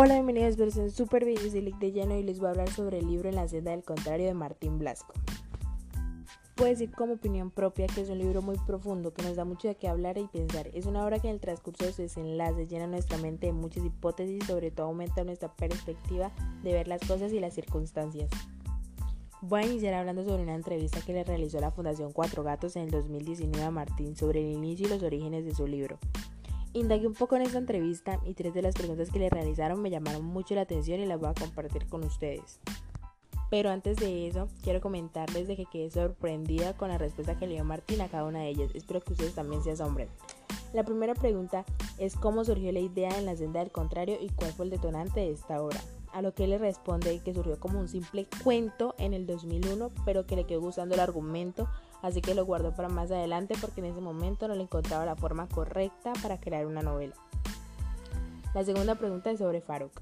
Hola, bienvenidos, versión super videos de de lleno y les voy a hablar sobre el libro En la senda del contrario de Martín Blasco. Puedo decir como opinión propia que es un libro muy profundo que nos da mucho de qué hablar y pensar. Es una obra que en el transcurso de su desenlace llena nuestra mente de muchas hipótesis y sobre todo aumenta nuestra perspectiva de ver las cosas y las circunstancias. Voy a iniciar hablando sobre una entrevista que le realizó la Fundación Cuatro Gatos en el 2019 a Martín sobre el inicio y los orígenes de su libro. Indagué un poco en esta entrevista y tres de las preguntas que le realizaron me llamaron mucho la atención y las voy a compartir con ustedes. Pero antes de eso, quiero comentarles de que quedé sorprendida con la respuesta que le dio Martín a cada una de ellas. Espero que ustedes también se asombren. La primera pregunta es cómo surgió la idea en la senda del contrario y cuál fue el detonante de esta obra. A lo que le responde que surgió como un simple cuento en el 2001, pero que le quedó gustando el argumento así que lo guardó para más adelante porque en ese momento no le encontraba la forma correcta para crear una novela. La segunda pregunta es sobre Faruk.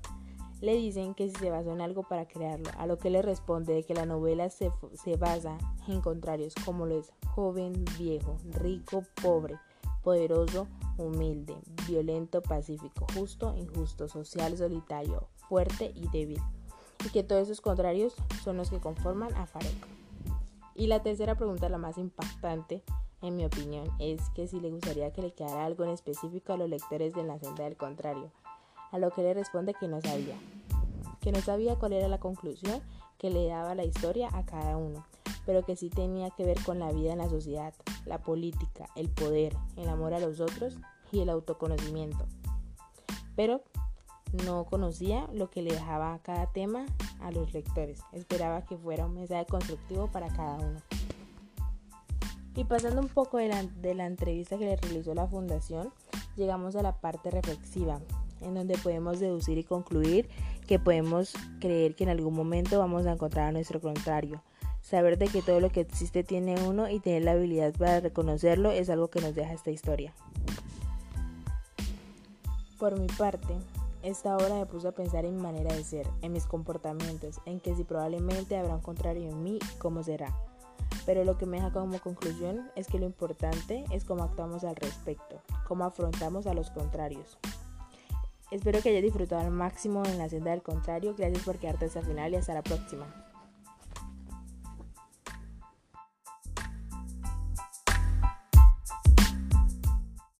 Le dicen que si se basó en algo para crearlo, a lo que le responde que la novela se, se basa en contrarios como lo es joven, viejo, rico, pobre, poderoso, humilde, violento, pacífico, justo, injusto, social, solitario, fuerte y débil. Y que todos esos contrarios son los que conforman a Faruk. Y la tercera pregunta, la más impactante, en mi opinión, es que si le gustaría que le quedara algo en específico a los lectores de La senda del contrario, a lo que le responde que no sabía, que no sabía cuál era la conclusión que le daba la historia a cada uno, pero que sí tenía que ver con la vida en la sociedad, la política, el poder, el amor a los otros y el autoconocimiento. Pero no conocía lo que le dejaba cada tema a los lectores. Esperaba que fuera un mensaje constructivo para cada uno. Y pasando un poco de la, entrevista que le realizó la fundación, llegamos a la parte reflexiva, en donde podemos deducir y concluir que podemos creer que en algún momento vamos a encontrar a nuestro contrario. Saber de que todo lo que existe tiene uno y tener la habilidad para reconocerlo es algo que nos deja esta historia. Por mi parte, esta obra me puso a pensar en mi manera de ser, en mis comportamientos, en que si probablemente habrá un contrario en mí, cómo será. Pero lo que me deja como conclusión es que lo importante es cómo actuamos al respecto, cómo afrontamos a los contrarios. Espero que hayas disfrutado al máximo en la senda del contrario. Gracias por quedarte hasta el final y hasta la próxima.